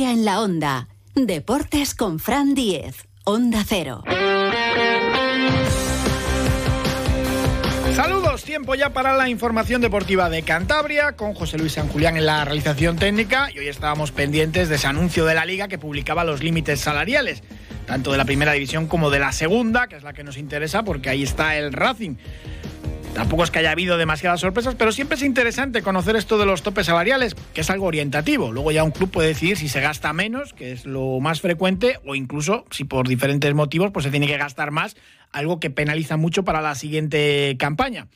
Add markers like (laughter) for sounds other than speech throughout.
En la Onda. Deportes con Fran Diez. Onda Cero. Saludos, tiempo ya para la información deportiva de Cantabria con José Luis San Julián en la realización técnica y hoy estábamos pendientes de ese anuncio de la liga que publicaba los límites salariales, tanto de la primera división como de la segunda, que es la que nos interesa porque ahí está el Racing. Tampoco es que haya habido demasiadas sorpresas, pero siempre es interesante conocer esto de los topes salariales, que es algo orientativo. Luego ya un club puede decidir si se gasta menos, que es lo más frecuente, o incluso si por diferentes motivos pues se tiene que gastar más, algo que penaliza mucho para la siguiente campaña.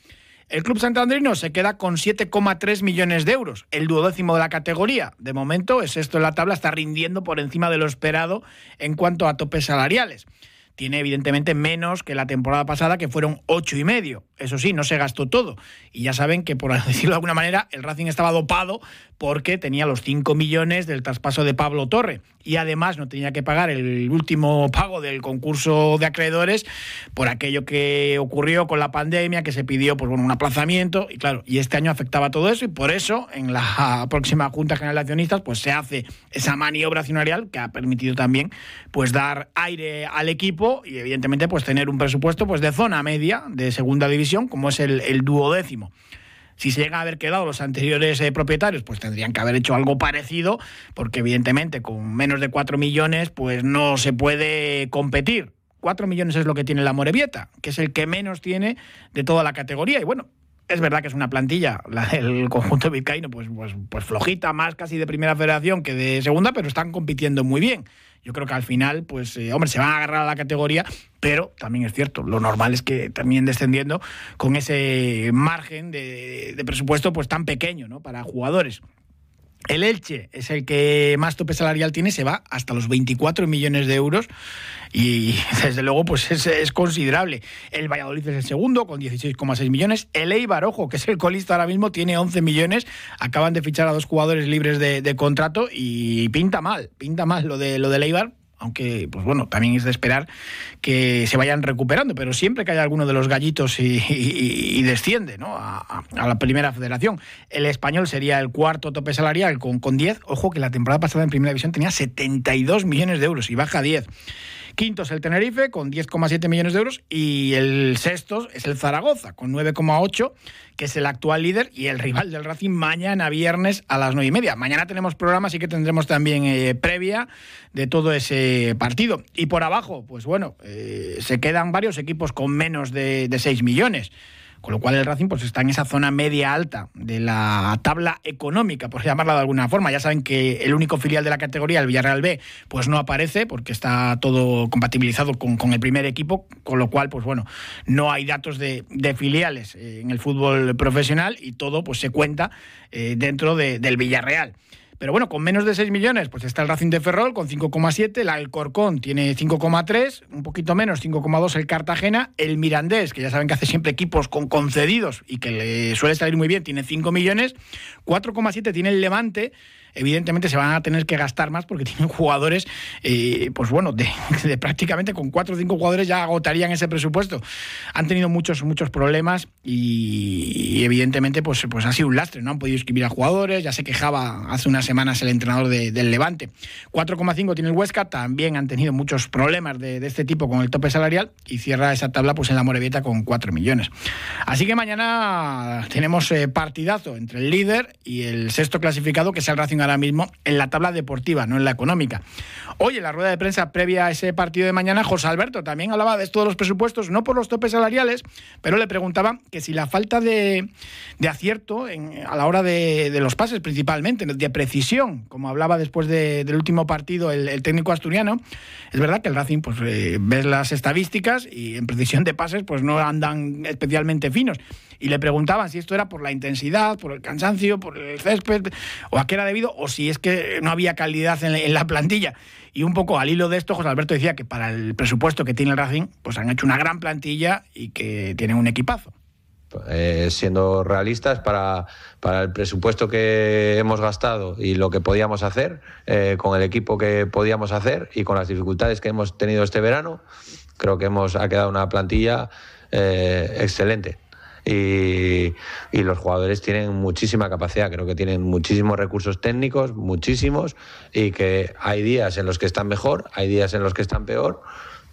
El club santandrino se queda con 7,3 millones de euros, el duodécimo de la categoría. De momento es esto en la tabla, está rindiendo por encima de lo esperado en cuanto a topes salariales tiene evidentemente menos que la temporada pasada, que fueron ocho y medio. Eso sí, no se gastó todo. Y ya saben que, por (laughs) decirlo de alguna manera, el Racing estaba dopado porque tenía los 5 millones del traspaso de Pablo Torre. Y además no tenía que pagar el último pago del concurso de acreedores por aquello que ocurrió con la pandemia, que se pidió pues, bueno, un aplazamiento. Y claro, y este año afectaba todo eso. Y por eso, en la (laughs) próxima Junta General de Accionistas, pues se hace esa maniobra accionarial que ha permitido también pues, dar aire al equipo y, evidentemente, pues tener un presupuesto pues, de zona media de segunda división, como es el, duodécimo. Si se llega a haber quedado los anteriores eh, propietarios, pues tendrían que haber hecho algo parecido, porque evidentemente con menos de 4 millones, pues no se puede competir. 4 millones es lo que tiene la Morevieta, que es el que menos tiene de toda la categoría. Y bueno, es verdad que es una plantilla, la del conjunto vizcaíno, pues, pues, pues flojita, más casi de primera federación que de segunda, pero están compitiendo muy bien. Yo creo que al final, pues, eh, hombre, se van a agarrar a la categoría, pero también es cierto, lo normal es que también descendiendo con ese margen de, de presupuesto pues tan pequeño, ¿no? Para jugadores. El Elche es el que más tope salarial tiene, se va hasta los 24 millones de euros y (laughs) desde luego pues es, considerable. El Valladolid es el segundo con 16,6 millones. El Eibar, ojo, que es el colista ahora mismo, tiene 11 millones. Acaban de fichar a dos jugadores libres de, de contrato y pinta mal, pinta mal lo de lo del Eibar aunque pues bueno, también es de esperar que se vayan recuperando, pero siempre que haya alguno de los gallitos y, desciende ¿no? a, la primera federación. El español sería el cuarto tope salarial con, con 10. Ojo que la temporada pasada en primera división tenía 72 millones de euros y baja a 10. Quinto es el Tenerife con 10,7 millones de euros y el sexto es el Zaragoza con 9,8, que es el actual líder y el rival del Racing mañana viernes a las 9 y media. Mañana tenemos programa, así que tendremos también eh, previa de todo ese partido. Y por abajo, pues bueno, eh, se quedan varios equipos con menos de, de 6 millones. Con lo cual el Racing pues, está en esa zona media alta de la tabla económica, por llamarla de alguna forma. Ya saben que el único filial de la categoría, el Villarreal B, pues no aparece porque está todo compatibilizado con, el primer equipo, con lo cual, pues bueno, no hay datos de, filiales en el fútbol profesional y todo pues se cuenta eh, dentro del Villarreal. Pero bueno, con menos de 6 millones, pues está el Racing de Ferrol con 5,7, el Alcorcón tiene 5,3, un poquito menos, 5,2 el Cartagena, el Mirandés, que ya saben que hace siempre equipos con concedidos y que le suele salir muy bien, tiene 5 millones, 4,7 tiene el Levante, evidentemente se van a tener que gastar más porque (laughs) tienen jugadores, eh, pues bueno, (laughs) de, prácticamente con cuatro o cinco jugadores ya agotarían ese presupuesto. Han tenido muchos, muchos problemas y, evidentemente pues, pues ha sido un lastre, no han podido escribir a jugadores, ya se quejaba hace unas semanas el entrenador del Levante. 4,5 tiene el Huesca, también han tenido muchos problemas de, este tipo con el tope salarial y cierra esa tabla pues en la Morevieta con 4 millones. Así que mañana tenemos eh, partidazo entre el líder y el sexto clasificado que es el Racing ahora mismo en la tabla deportiva, no en la económica. Hoy en la rueda de prensa previa a ese partido de mañana, José Alberto también hablaba de esto de los presupuestos, no por los topes salariales, pero le preguntaba que si la falta de, acierto a la hora de, los pases principalmente, de precisión, como hablaba después del último partido el, técnico asturiano, es verdad que el Racing, pues eh, ves las estadísticas y en precisión de pases, pues no andan especialmente finos. Y le preguntaban si esto era por la intensidad, por el cansancio, por el césped, o a qué era debido, o si es que no había calidad en la, plantilla. Y un poco al hilo de esto, José Alberto decía que para el presupuesto que tiene el Racing, pues han hecho una gran plantilla y que tienen un equipazo. Eh, siendo realistas, para, para, el presupuesto que hemos gastado y lo que podíamos hacer, eh, con el equipo que podíamos hacer y con las dificultades que hemos tenido este verano, creo que hemos, ha quedado una plantilla eh, excelente. Y, los jugadores tienen muchísima capacidad, creo que tienen muchísimos recursos técnicos, muchísimos, y que hay días en los que están mejor, hay días en los que están peor,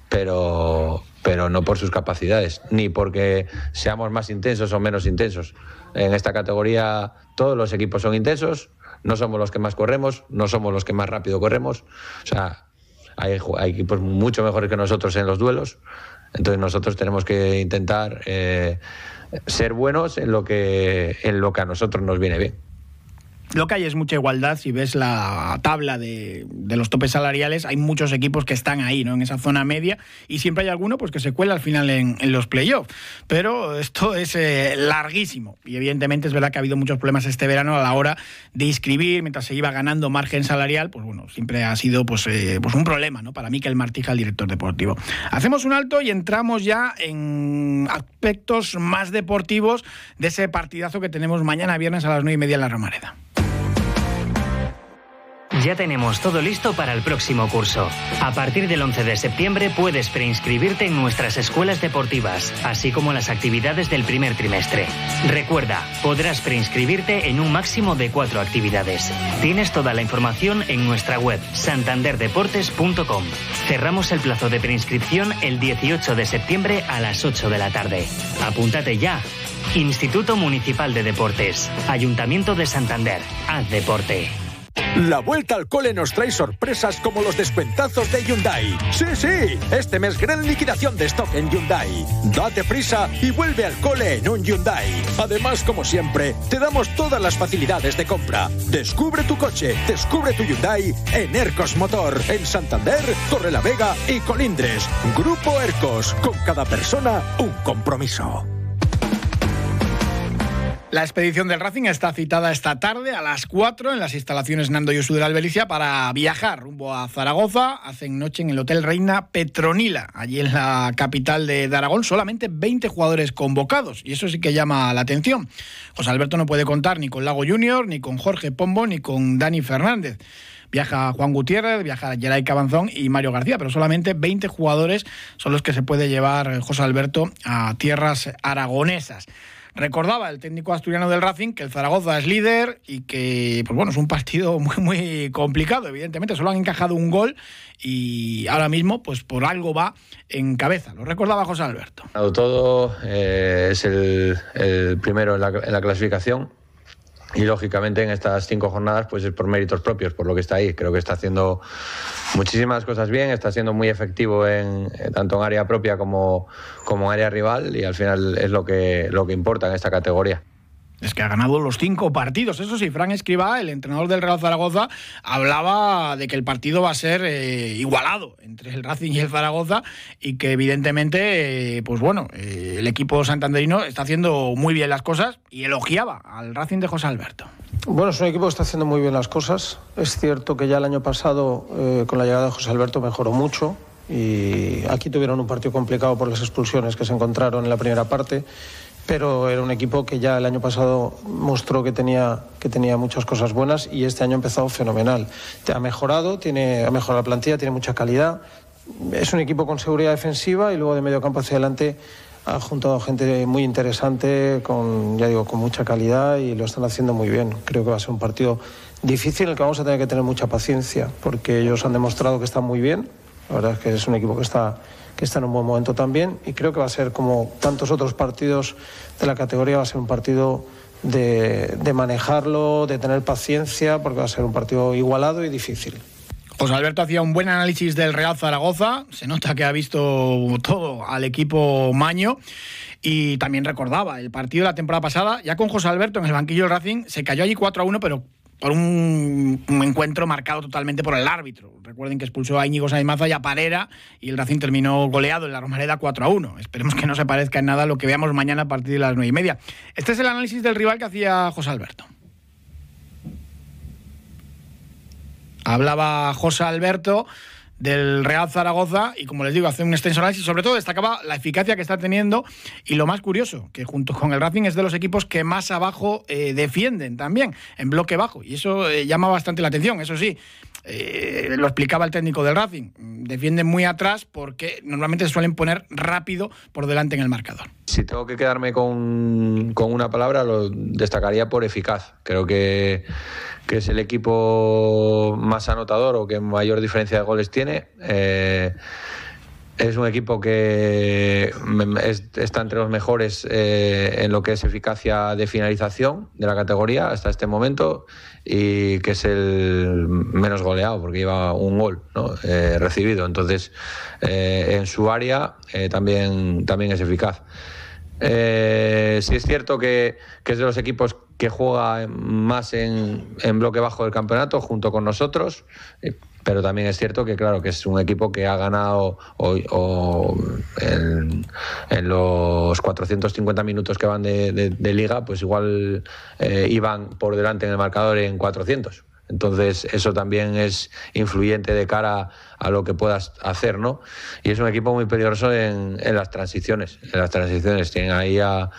pero, pero no por sus capacidades, ni porque seamos más intensos o menos intensos. En esta categoría todos los equipos son intensos, no somos los que más corremos, no somos los que más rápido corremos, o sea, hay, equipos mucho mejores que nosotros en los duelos, entonces nosotros tenemos que intentar... Eh, ser buenos en lo que, en lo que a nosotros nos viene bien. Lo que hay es mucha igualdad. Si ves la tabla de, los topes salariales, hay muchos equipos que están ahí, ¿no? En esa zona media. Y siempre hay alguno pues, que se cuela al final en, los playoffs. Pero esto es eh, larguísimo. Y evidentemente es verdad que ha habido muchos problemas este verano a la hora de inscribir, mientras se iba ganando margen salarial. Pues bueno, siempre ha sido pues, eh, pues un problema, ¿no? Para Miquel Martija, el director deportivo. Hacemos un alto y entramos ya en aspectos más deportivos de ese partidazo que tenemos mañana viernes a las nueve y media en la Romareda. Ya tenemos todo listo para el próximo curso. A partir del 11 de septiembre puedes preinscribirte en nuestras escuelas deportivas, así como las actividades del primer trimestre. Recuerda, podrás preinscribirte en un máximo de cuatro actividades. Tienes toda la información en nuestra web santanderdeportes.com. Cerramos el plazo de preinscripción el 18 de septiembre a las 8 de la tarde. Apúntate ya. Instituto Municipal de Deportes, Ayuntamiento de Santander. Haz deporte. La vuelta al cole nos trae sorpresas como los descuentazos de Hyundai. Sí, sí, este mes gran liquidación de stock en Hyundai. Date prisa y vuelve al cole en un Hyundai. Además, como siempre, te damos todas las facilidades de compra. Descubre tu coche, descubre tu Hyundai en Ercos Motor, en Santander, Torre la Vega y Colindres. Grupo Ercos, con cada persona un compromiso. La expedición del Racing está citada esta tarde a las 4 en las instalaciones Nando Yosu de la Albelicia para viajar rumbo a Zaragoza. Hacen noche en el Hotel Reina Petronila, allí en la capital de Aragón. Solamente 20 jugadores convocados y eso sí que llama la atención. José Alberto no puede contar ni con Lago Junior, ni con Jorge Pombo, ni con Dani Fernández. Viaja Juan Gutiérrez, viaja Geray Cabanzón y Mario García, pero solamente 20 jugadores son los que se puede llevar José Alberto a tierras aragonesas. Recordaba el técnico asturiano del Racing que el Zaragoza es líder y que, pues bueno, es un partido (laughs) muy, muy complicado. Evidentemente, solo han encajado un gol y ahora mismo, pues por algo va en cabeza. Lo recordaba José Alberto. Todo eh, es el, primero en la clasificación y lógicamente en estas cinco jornadas pues es por méritos propios, por lo que está ahí. Creo que está haciendo muchísimas cosas bien, está siendo muy efectivo en, eh, tanto en área propia como, como en área rival y al final es lo que, lo que importa en esta categoría. Es que ha ganado los cinco partidos. Eso sí, Fran Escribá, el entrenador del Real Zaragoza, hablaba de que el partido va a ser eh, igualado entre el Racing y el Zaragoza y que evidentemente, eh, pues bueno, eh, el equipo santanderino está haciendo muy bien las cosas y elogiaba al Racing de José Alberto. Bueno, es un equipo que está haciendo muy bien las cosas. Es cierto que ya el año pasado, con la llegada de José Alberto, mejoró mucho y aquí tuvieron un partido complicado por las expulsiones que se encontraron en la primera parte pero era un equipo que ya el año pasado mostró que tenía, que tenía muchas cosas buenas y este año ha empezado fenomenal. Ha mejorado, tiene, ha mejorado la plantilla, tiene mucha calidad. Es un equipo con seguridad defensiva y luego de medio campo hacia adelante ha juntado gente muy interesante, con, ya digo, con mucha calidad y lo están haciendo muy bien. Creo que va a ser un partido difícil en el que vamos a tener que tener mucha paciencia porque ellos han demostrado que están muy bien. La verdad es que es un equipo que está que está en un buen momento también y creo que va a ser como tantos otros partidos de la categoría, va a ser un partido de, manejarlo, de tener paciencia, porque va a ser un partido igualado y difícil. José Alberto hacía un buen análisis del Real Zaragoza, se nota que ha visto todo al equipo Maño y también recordaba el partido de la temporada pasada, ya con José Alberto en el banquillo del Racing, se cayó allí 4 a 1, pero por un, encuentro marcado totalmente por el árbitro. Recuerden que expulsó a Íñigo Saimaza y a Parera y el Racing terminó goleado en la Romareda 4 a 1. Esperemos que no se parezca en nada a lo que veamos mañana a partir de las 9 y media. Este es el análisis del rival que hacía José Alberto. Hablaba José Alberto del Real Zaragoza y como les digo, hace un extenso análisis, sobre todo destacaba la eficacia que está teniendo y lo más curioso, que junto con el Racing es de los equipos que más abajo eh, defienden también, en bloque bajo, y eso eh, llama bastante la atención, eso sí. Eh, lo explicaba el técnico del Racing. Defienden muy atrás porque normalmente se suelen poner rápido por delante en el marcador. Si tengo que quedarme con, con una palabra, lo destacaría por eficaz. Creo que, que, es el equipo más anotador o que mayor diferencia de goles tiene. Eh, es un equipo que está entre los mejores eh, en lo que es eficacia de finalización de la categoría hasta este momento y que es el menos goleado porque lleva un gol eh, recibido. Entonces, eh, en su área también, también es eficaz. sí es cierto que, que, es de los equipos que juega más en, en bloque bajo del campeonato junto con nosotros pero también es cierto que claro que es un equipo que ha ganado hoy o en, los 450 minutos que van de, liga pues igual eh, iban por delante en el marcador en 400 entonces eso también es influyente de cara a lo que puedas hacer, ¿no? Y es un equipo muy peligroso en, las transiciones. En las transiciones tienen ahí a,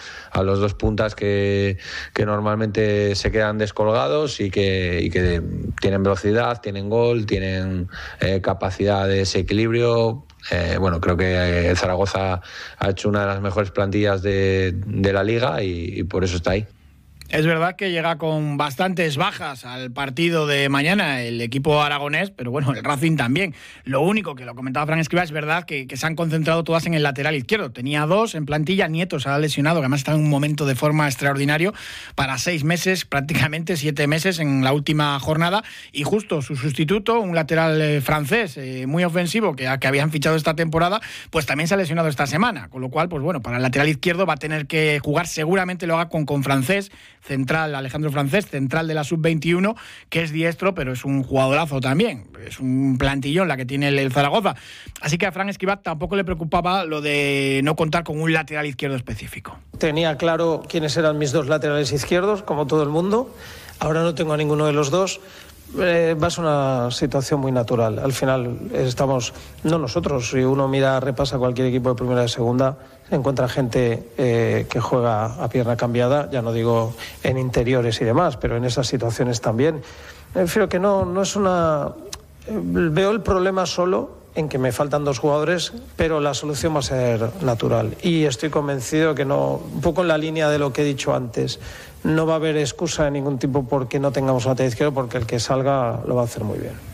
los dos puntas que, normalmente se quedan descolgados y que, que tienen velocidad, tienen gol, tienen eh, capacidad de ese equilibrio. Eh, bueno, creo que Zaragoza ha hecho una de las mejores plantillas de, la liga y por eso está ahí. Es verdad que llega con bastantes bajas al partido de mañana el equipo aragonés, pero bueno, el Racing también. Lo único que lo comentaba Fran Escriba es verdad que, se han concentrado todas en el lateral izquierdo. Tenía dos en plantilla, Nieto se ha lesionado, que además está en un momento de forma extraordinario, para seis meses, prácticamente siete meses en la última jornada. Y justo su sustituto, un lateral eh, francés eh, muy ofensivo que, que habían fichado esta temporada, pues también se ha lesionado esta semana. Con lo cual, pues bueno, para el lateral izquierdo va a tener que jugar, seguramente lo haga con, con francés central, Alejandro Francés, central de la sub-21, que es diestro, pero es un jugadorazo también. Es un plantillón la que tiene el Zaragoza. Así que a Fran Esquivat tampoco le preocupaba lo de no contar con un lateral izquierdo específico. Tenía claro quiénes eran mis dos laterales izquierdos, como todo el mundo. Ahora no tengo a ninguno de los dos. Eh, va a ser una situación muy natural. Al final estamos, no nosotros, si uno mira, repasa cualquier equipo de primera y de segunda, encuentra gente eh, que juega a pierna cambiada, ya no digo en interiores y demás, pero en esas situaciones también. Prefiero que no, no es una. Eh, veo el problema solo en que me faltan dos jugadores, pero la solución va a ser natural. Y estoy convencido que no, un poco en la línea de lo que he dicho antes, no va a haber excusa de ningún tipo porque no tengamos un lateral izquierdo, porque el que salga lo va a hacer muy bien.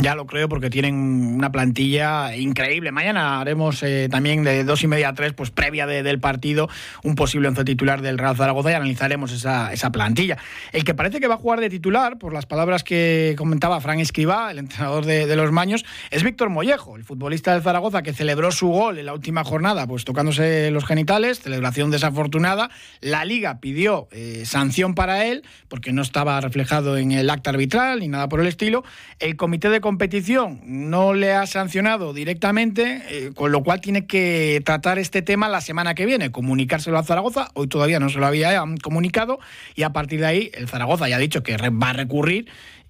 Ya lo creo porque tienen una plantilla increíble. Mañana haremos eh, también de dos y media a tres, pues previa del partido, un posible once titular del Real Zaragoza y analizaremos esa, esa, plantilla. El que parece que va a jugar de titular, por las palabras que comentaba Fran Escribá, el entrenador de, los Maños, es Víctor Mollejo, el futbolista del Zaragoza que celebró su gol en la última jornada, pues tocándose los genitales, celebración desafortunada. La Liga pidió eh, sanción para él porque no estaba reflejado en el acta arbitral ni nada por el estilo. El comité de competición no le ha sancionado directamente, eh, con lo cual tiene que tratar este tema la semana que viene, comunicárselo a Zaragoza. Hoy todavía no se lo había comunicado y a partir de ahí el Zaragoza ya ha dicho que va a recurrir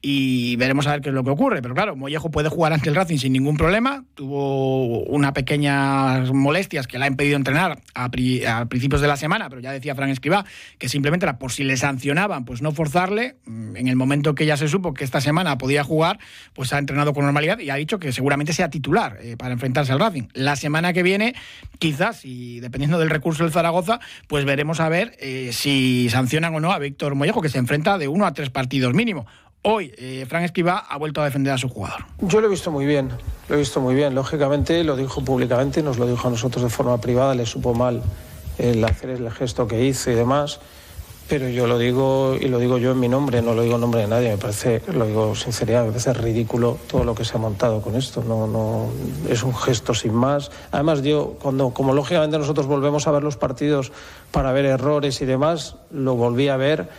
y veremos a ver qué es lo que ocurre. Pero claro, Mollejo puede jugar ante el Racing sin ningún problema. Tuvo unas pequeñas molestias que le ha impedido entrenar a, principios de la semana, pero ya decía Fran Escribá que simplemente era por si le sancionaban, pues no forzarle. Mm, en el momento que ya se supo que esta semana podía jugar, pues ha entrenado con normalidad y ha dicho que seguramente sea titular eh, para enfrentarse al Racing. La semana que viene, quizás, y dependiendo del recurso del Zaragoza, pues veremos a ver eh, si sancionan o no a Víctor Mollejo, que se enfrenta de uno a tres partidos mínimo. Hoy, eh, Fran ha vuelto a defender a su jugador. Yo lo he visto muy bien, lo he visto muy bien. Lógicamente, lo dijo públicamente, nos lo dijo a nosotros de forma privada, le supo mal el hacer el gesto que hizo y demás. Pero yo lo digo y lo digo yo en mi nombre, no lo digo en nombre de nadie. Me parece, lo digo sinceridad, me parece ridículo todo lo que se ha montado con esto. No, no, es un gesto sin más. Además, yo, cuando, como lógicamente nosotros volvemos a ver los partidos para ver errores y demás, lo volví a ver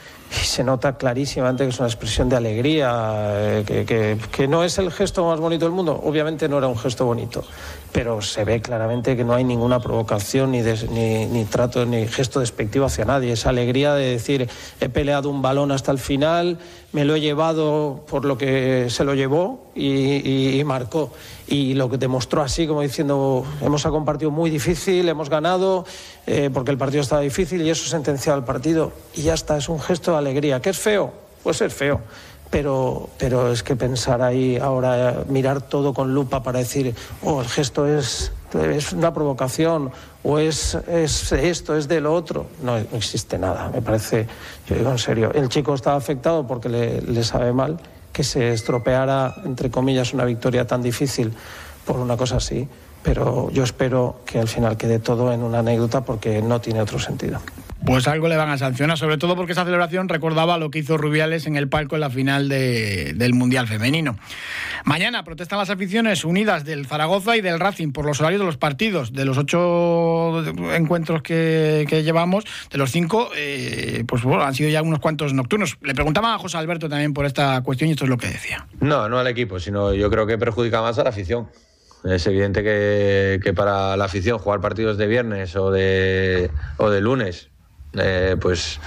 y se nota clarísimamente que es una expresión de alegría, eh, que, no es el gesto más bonito del mundo. Obviamente no era un gesto bonito, pero se ve claramente que no hay ninguna provocación, ni, ni, trato, ni gesto despectivo hacia nadie. Esa alegría de decir, he peleado un balón hasta el final, me lo he llevado por lo que se lo llevó y, y marcó. Y lo que demostró así, como diciendo, hemos compartido muy difícil, hemos ganado eh, porque el partido estaba difícil y eso sentenciado el partido. Y ya está, es un gesto de alegría. ¿Qué es feo? Pues es feo. pero, pero es que pensar ahí ahora, mirar todo con lupa para decir, oh, el gesto es, es una provocación o es, es esto, es de lo otro. No, existe nada, me parece, yo digo en serio, el chico está afectado porque le, le sabe mal que se estropeara, entre comillas, una victoria tan difícil por una cosa así, pero yo espero que al final quede todo en una anécdota porque no tiene otro sentido. Pues algo le van a sancionar, sobre todo porque esa celebración recordaba lo que hizo Rubiales en el palco en la final del Mundial Femenino. Mañana protestan las aficiones unidas del Zaragoza y del Racing por los horarios de los partidos. De los ocho encuentros que, llevamos, de los cinco, eh, pues bueno, han sido ya unos cuantos nocturnos. Le preguntaba a José Alberto también por esta cuestión y esto es lo que decía. No, no al equipo, sino yo creo que perjudica más a la afición. Es evidente que, que para la afición jugar partidos de viernes o de, o de lunes eh, pues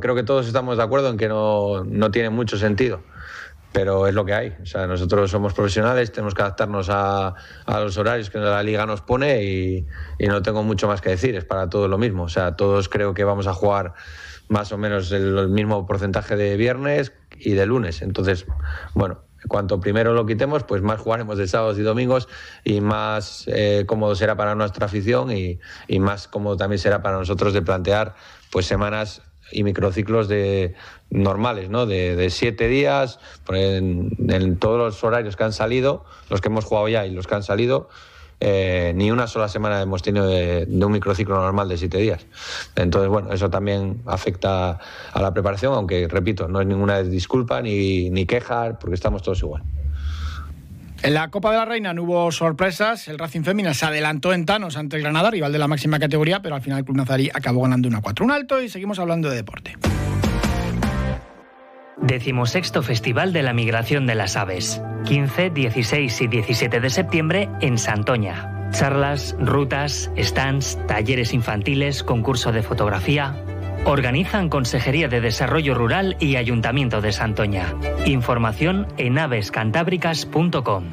creo que todos estamos de acuerdo en que no, no, tiene mucho sentido. Pero es lo que hay. O sea, nosotros somos profesionales, tenemos que adaptarnos a, a los horarios que la liga nos pone y, no tengo mucho más que decir. Es para todos lo mismo. O sea, todos creo que vamos a jugar más o menos el mismo porcentaje de viernes y de lunes. Entonces, bueno, Cuanto primero lo quitemos, pues más jugaremos de sábados y domingos y más eh, cómodo será para nuestra afición y, más cómodo también será para nosotros de plantear pues semanas y microciclos de normales, ¿no? De, siete días, en, en, todos los horarios que han salido, los que hemos jugado ya y los que han salido, eh, ni una sola semana hemos tenido de, un microciclo normal de siete días. Entonces, bueno, eso también afecta a la preparación, aunque, repito, no es ninguna disculpa ni, ni queja, porque estamos todos igual. En la Copa de la Reina no hubo sorpresas. El Racing Fémina se adelantó en Tanos ante el Granada, rival de la máxima categoría, pero al final el Club Nazarí acabó ganando 1 a 4. Un alto y seguimos hablando de deporte. Decimosexto Festival de la Migración de las Aves. 15, 16 y 17 de septiembre en Santoña. Charlas, rutas, stands, talleres infantiles, concurso de fotografía. Organizan Consejería de Desarrollo Rural y Ayuntamiento de Santoña. Información en avescantábricas.com.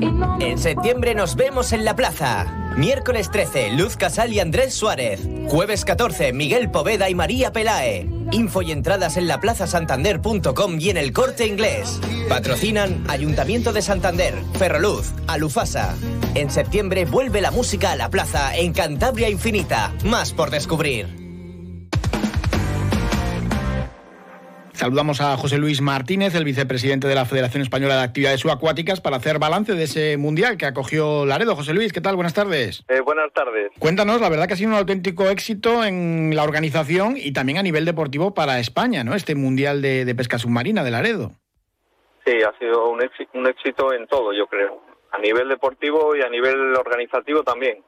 En septiembre nos vemos en la plaza. Miércoles 13, Luz Casal y Andrés Suárez. Jueves 14, Miguel Poveda y María Pelae. Info y entradas en laplazasantander.com y en el corte inglés. Patrocinan Ayuntamiento de Santander, Ferroluz, Alufasa. En septiembre vuelve la música a la plaza en Cantabria Infinita. Más por descubrir. Saludamos a José Luis Martínez, el vicepresidente de la Federación Española de Actividades Subacuáticas, para hacer balance de ese mundial que acogió Laredo. José Luis, ¿qué tal? Buenas tardes. Eh, buenas tardes. Cuéntanos, la verdad que ha sido un auténtico éxito en la organización y también a nivel deportivo para España, ¿no? Este mundial de, pesca submarina de Laredo. Sí, ha sido un éxito, un éxito en todo, yo creo. A nivel deportivo y a nivel organizativo también.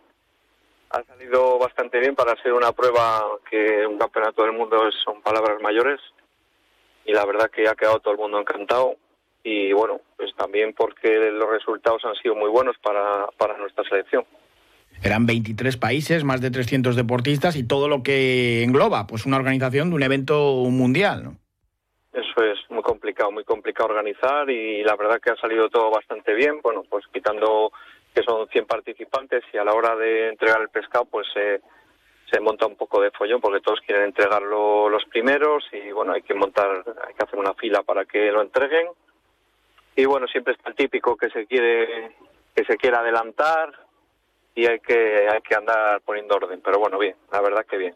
Ha salido bastante bien para ser una prueba que un campeonato del mundo son palabras mayores y la verdad que ha quedado todo el mundo encantado y bueno, pues también porque los resultados han sido muy buenos para, para nuestra selección. Eran 23 países, más de 300 deportistas y todo lo que engloba, pues una organización de un evento mundial, ¿no? Eso es muy complicado, muy complicado organizar y la verdad que ha salido todo bastante bien, bueno, pues quitando que son 100 participantes y a la hora de entregar el pescado, pues eh, se monta un poco de follón porque todos quieren entregarlo los primeros y bueno, hay que montar, hay que hacer una fila para que lo entreguen. Y bueno, siempre está el típico que se quiere que se quiere adelantar y hay que hay que andar poniendo orden, pero bueno, bien, la verdad que bien.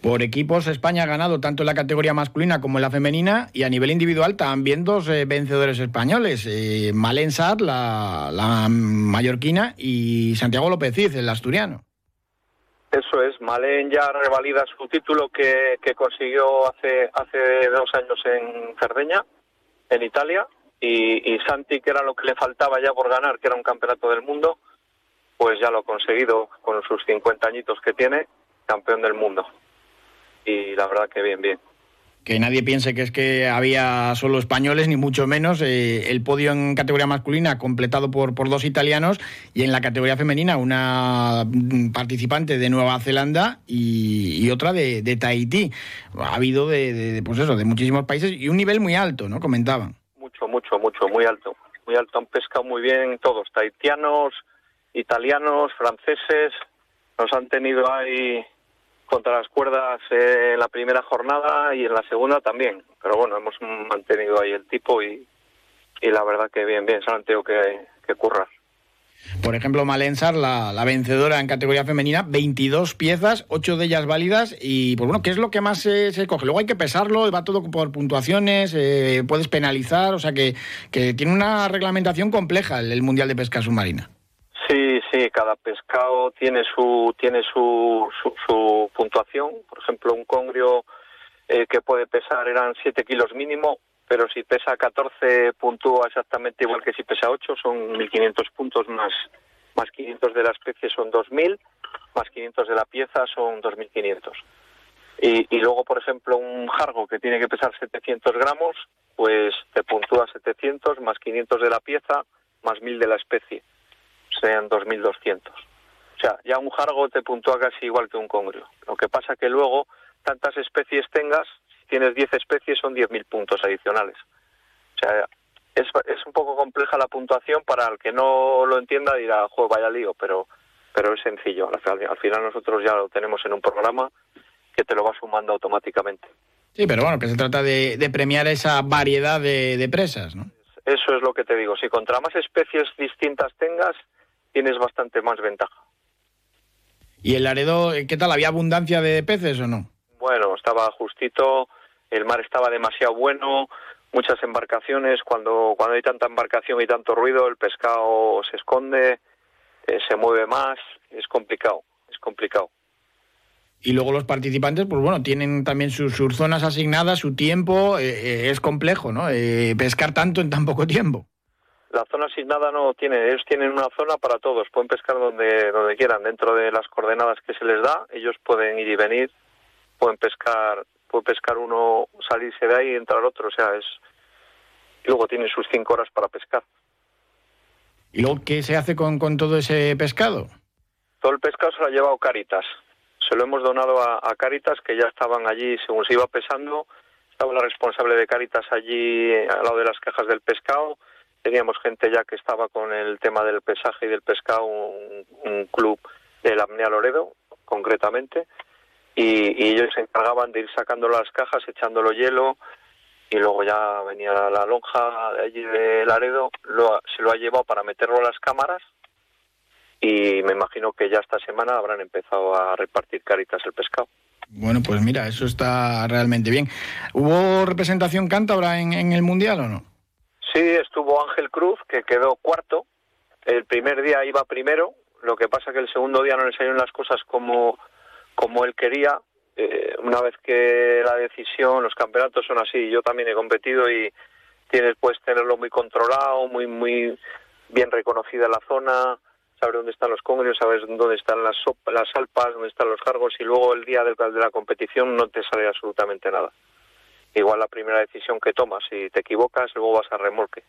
Por equipos, España ha ganado tanto en la categoría masculina como en la femenina y a nivel individual también dos eh, vencedores españoles, eh, Malen la, la mallorquina, y Santiago López el asturiano. Eso es, Malen ya revalida su título que, consiguió hace, hace dos años en Cerdeña, en Italia, y, Santi, que era lo que le faltaba ya por ganar, que era un campeonato del mundo, pues ya lo ha conseguido con sus 50 añitos que tiene, campeón del mundo. Y la verdad que bien, bien. Que nadie piense que es que había solo españoles, ni mucho menos. Eh, el podio en categoría masculina completado por, por dos italianos y en la categoría femenina una participante de Nueva Zelanda y, otra de, Tahití. Ha habido de, pues eso, de muchísimos países y un nivel muy alto, ¿no? Comentaban. Mucho, mucho, mucho, muy alto. Muy alto. Han pescado muy bien todos, tahitianos, italianos, franceses. Nos han tenido ahí contra las cuerdas en la primera jornada y en la segunda también. Pero bueno, hemos mantenido ahí el tipo y, y la verdad que bien, bien, tenido que, que. Por ejemplo, Malensar, la, la, vencedora en categoría femenina, 22 piezas, 8 de ellas válidas. Y pues bueno, ¿qué es lo que más se coge? Luego hay que pesarlo, va todo por puntuaciones, eh, puedes penalizar, o sea que, que tiene una reglamentación compleja el Mundial de Pesca Submarina. Sí, cada pescado tiene su tiene su, su, puntuación. Por ejemplo, un congrio eh, que puede pesar eran 7 kilos mínimo, pero si pesa 14 puntúa exactamente igual que si pesa 8, son 1.500 puntos más, más 500 de la especie son 2.000, más 500 de la pieza son 2.500. Y, y luego, por ejemplo, un jargo que tiene que pesar 700 gramos, pues te puntúa 700 más 500 de la pieza más 1.000 de la especie sean 2.200. O sea, ya un jargo te puntúa casi igual que un congrio. Lo que pasa que luego, tantas especies tengas, si tienes 10 especies son 10.000 puntos adicionales. O sea, es, es un poco compleja la puntuación para el que no lo entienda dirá, juego vaya lío, pero, pero es sencillo. Al, final nosotros ya lo tenemos en un programa que te lo va sumando automáticamente. Sí, pero bueno, que se trata de, premiar esa variedad de, de presas, ¿no? Eso es lo que te digo. Si contra más especies distintas tengas, tienes bastante más ventaja. ¿Y el Laredo, qué tal? ¿Había abundancia de peces o no? Bueno, estaba justito, el mar estaba demasiado bueno, muchas embarcaciones, cuando, cuando hay tanta embarcación y tanto ruido, el pescado se esconde, eh, se mueve más, es complicado, es complicado. Y luego los participantes, pues bueno, tienen también sus, zonas asignadas, su tiempo, eh, eh, es complejo, ¿no? pescar tanto en tan poco tiempo la zona asignada no tiene, ellos tienen una zona para todos, pueden pescar donde, donde quieran, dentro de las coordenadas que se les da, ellos pueden ir y venir, pueden pescar, puede pescar uno, salirse de ahí y entrar otro, o sea, es, y luego tienen sus cinco horas para pescar. ¿Y luego qué se hace con, con todo ese pescado? Todo el pescado se lo ha llevado Caritas. Se lo hemos donado a, a Caritas, que ya estaban allí, según se iba pesando, estaba la responsable de Caritas allí al lado de las cajas del pescado, teníamos gente ya que estaba con el tema del pesaje y del pescado, un, club de la Apnea Loredo, concretamente, y, ellos se encargaban de ir sacando las cajas, echándolo hielo, y luego ya venía la lonja de allí de Laredo, lo, se lo ha llevado para meterlo a las cámaras, y me imagino que ya esta semana habrán empezado a repartir caritas el pescado. Bueno, pues mira, eso está realmente bien. ¿Hubo representación cántabra en, en el Mundial o no? Sí, estuvo Ángel Cruz, que quedó cuarto. El primer día iba primero, lo que pasa que el segundo día no le salieron las cosas como, como él quería. Eh, una vez que la decisión, los campeonatos son así, yo también he competido y tienes puedes tenerlo muy controlado, muy muy bien reconocida la zona, saber dónde están los congrios, sabes dónde están las las alpas, dónde están los cargos y luego el día de la competición no te sale absolutamente nada igual la primera decisión que tomas, si te equivocas, luego vas a remolque.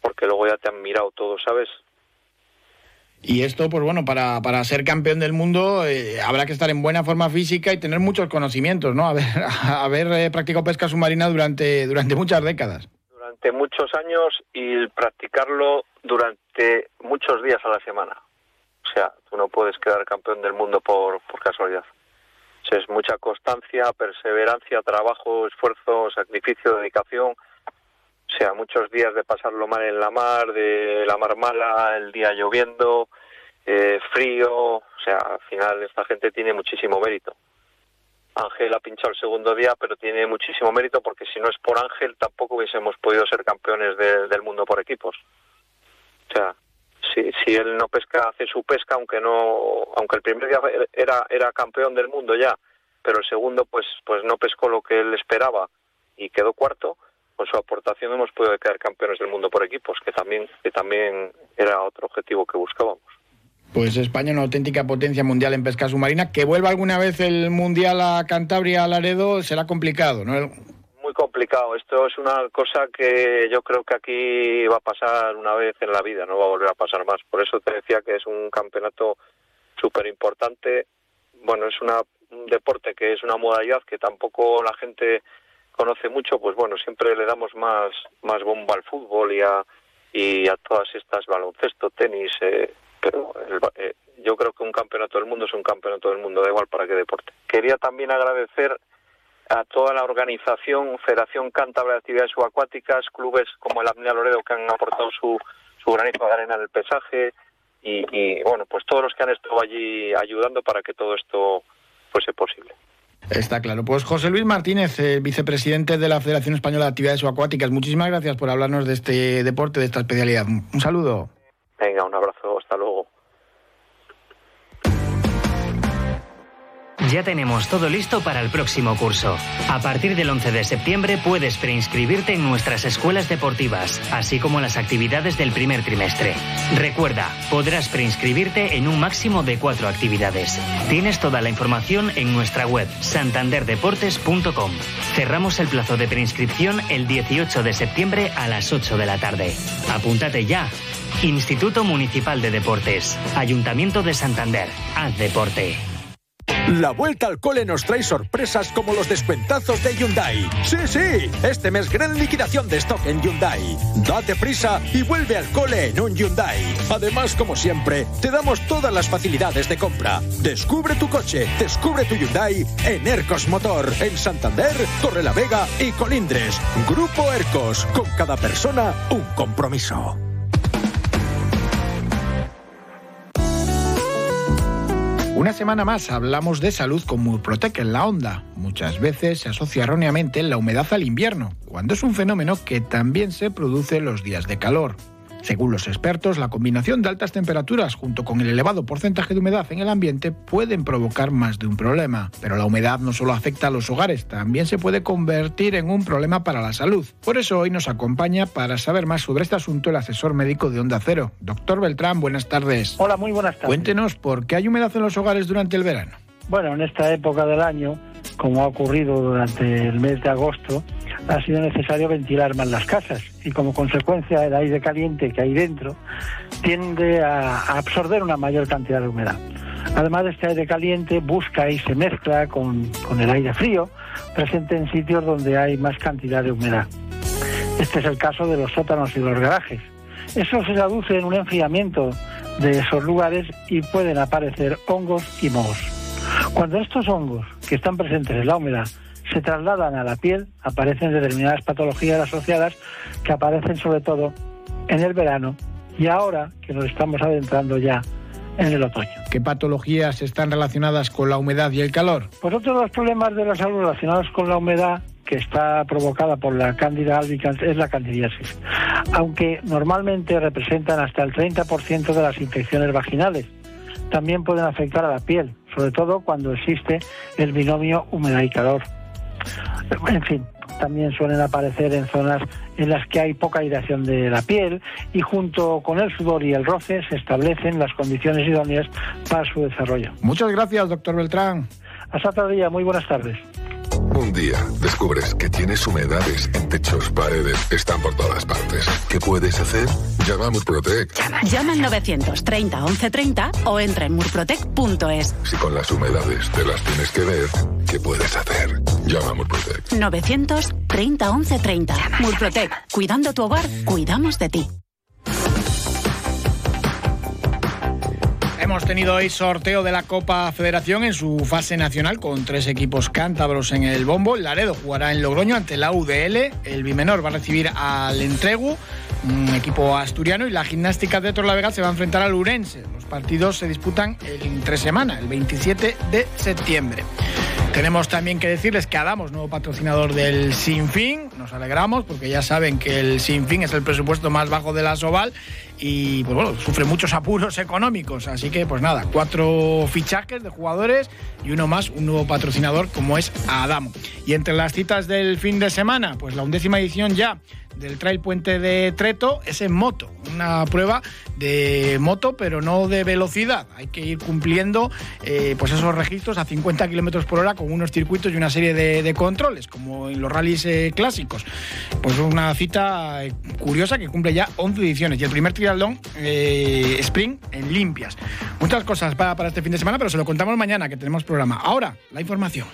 Porque luego ya te han mirado todo, ¿sabes? Y esto, pues bueno, para, para ser campeón del mundo eh, habrá que estar en buena forma física y tener muchos conocimientos, ¿no? Haber, (laughs) haber eh, practicado pesca submarina durante, durante muchas décadas. Durante muchos años y practicarlo durante muchos días a la semana. O sea, tú no puedes quedar campeón del mundo por, por casualidad es mucha constancia, perseverancia, trabajo, esfuerzo, sacrificio, dedicación. O sea, muchos días de pasarlo mal en la mar, de la mar mala, el día lloviendo, eh, frío. O sea, al final esta gente tiene muchísimo mérito. Ángel ha pinchado el segundo día, pero tiene muchísimo mérito porque si no es por Ángel tampoco hubiésemos podido ser campeones del mundo por equipos. O sea, si, si él no pesca, hace su pesca, aunque no, aunque el primer día era, era campeón del mundo ya, pero el segundo pues, pues no pescó lo que él esperaba y quedó cuarto, con su aportación hemos podido quedar campeones del mundo por equipos, que también, que también era otro objetivo que buscábamos. Pues España una auténtica potencia mundial en pesca submarina. Que vuelva alguna vez el mundial a Cantabria, a Laredo, será complicado, ¿no? Muy complicado. Esto es una cosa que yo creo que aquí va a pasar una vez en la vida, no va a volver a pasar más. Por eso te decía que es un campeonato súper importante. Bueno, es una, un deporte que es una modalidad que tampoco la gente conoce mucho. Pues bueno, siempre le damos más, más bomba al fútbol y a, y a todas estas baloncesto, tenis. Eh, pero eh, yo creo que un campeonato del mundo es un campeonato del mundo, da igual para qué deporte. Quería también agradecer a toda la organización, Federación Cántabra de Actividades Subacuáticas, clubes como el Apnea Loredo que han aportado su, su granito de arena en el pesaje y, y, bueno, pues todos los que han estado allí ayudando para que todo esto fuese posible. Está claro. Pues José Luis Martínez, eh, vicepresidente de la Federación Española de Actividades Subacuáticas, muchísimas gracias por hablarnos de este deporte, de esta especialidad. Un saludo. Venga, un abrazo, hasta luego. Ya tenemos todo listo para el próximo curso. A partir del 11 de septiembre puedes preinscribirte en nuestras escuelas deportivas, así como las actividades del primer trimestre. Recuerda, podrás preinscribirte en un máximo de cuatro actividades. Tienes toda la información en nuestra web santanderdeportes.com. Cerramos el plazo de preinscripción el 18 de septiembre a las 8 de la tarde. Apúntate ya. Instituto Municipal de Deportes, Ayuntamiento de Santander. Haz deporte. La vuelta al cole nos trae sorpresas como los descuentazos de Hyundai. Sí, sí, este mes gran liquidación de stock en Hyundai. Date prisa y vuelve al cole en un Hyundai. Además, como siempre, te damos todas las facilidades de compra. Descubre tu coche, descubre tu Hyundai en Ercos Motor, en Santander, Torrelavega y Colindres. Grupo Ercos, con cada persona un compromiso. Una semana más hablamos de salud con Murprotec en la onda. Muchas veces se asocia erróneamente la humedad al invierno, cuando es un fenómeno que también se produce en los días de calor. Según los expertos, la combinación de altas temperaturas junto con el elevado porcentaje de humedad en el ambiente pueden provocar más de un problema. Pero la humedad no solo afecta a los hogares, también se puede convertir en un problema para la salud. Por eso hoy nos acompaña para saber más sobre este asunto el asesor médico de Onda Cero. Doctor Beltrán, buenas tardes. Hola, muy buenas tardes. Cuéntenos por qué hay humedad en los hogares durante el verano. Bueno, en esta época del año, como ha ocurrido durante el mes de agosto, ha sido necesario ventilar más las casas y como consecuencia el aire caliente que hay dentro tiende a, absorber una mayor cantidad de humedad. Además, este aire caliente busca y se mezcla con, con el aire frío presente en sitios donde hay más cantidad de humedad. Este es el caso de los sótanos y los garajes. Eso se traduce en un enfriamiento de esos lugares y pueden aparecer hongos y mohos. Cuando estos hongos que están presentes en la humedad se trasladan a la piel, aparecen determinadas patologías asociadas que aparecen sobre todo en el verano y ahora que nos estamos adentrando ya en el otoño. ¿Qué patologías están relacionadas con la humedad y el calor? Pues otro de los problemas de la salud relacionados con la humedad que está provocada por la cándida albicans es la candidiasis, aunque normalmente representan hasta el 30% de las infecciones vaginales. También pueden afectar a la piel, sobre todo cuando existe el binomio humedad y calor. En fin, también suelen aparecer en zonas en las que hay poca aireación de la piel y junto con el sudor y el roce se establecen las condiciones idóneas para su desarrollo. Muchas gracias, doctor Beltrán. Hasta otro día, muy buenas tardes. Un día descubres que tienes humedades en techos, paredes, están por todas partes. ¿Qué puedes hacer? Llama a Murprotec. Llama, llama al 930 1130 o entra en murprotec.es. Si con las humedades te las tienes que ver, ¿qué puedes hacer? Llama a Murprotec. 930 1130. Murprotec. Cuidando tu hogar, cuidamos de ti. Hemos tenido hoy sorteo de la Copa Federación en su fase nacional con tres equipos cántabros en el bombo. El Laredo jugará en Logroño ante la UDL. El Bimenor va a recibir al Entregu, un equipo asturiano. Y la gimnástica de Torlavega se va a enfrentar al Urense. Los partidos se disputan entre semana, el 27 de septiembre. Tenemos también que decirles que Adamos, nuevo patrocinador del Sinfín, nos alegramos porque ya saben que el Sinfín es el presupuesto más bajo de la Soval y pues bueno, sufre muchos apuros económicos, así que pues nada, cuatro fichajes de jugadores y uno más, un nuevo patrocinador como es Adamo. Y entre las citas del fin de semana, pues la undécima edición ya del Trail Puente de Treto es en moto, una prueba de moto pero no de velocidad. Hay que ir cumpliendo eh, pues esos registros a 50 kilómetros por hora con unos circuitos y una serie de, controles, como en los rallies eh, clásicos. Pues una cita eh, curiosa que cumple ya 11 ediciones y el primer triatlón Spring en limpias. Muchas cosas para, para este fin de semana, pero se lo contamos mañana que tenemos programa. Ahora, la información.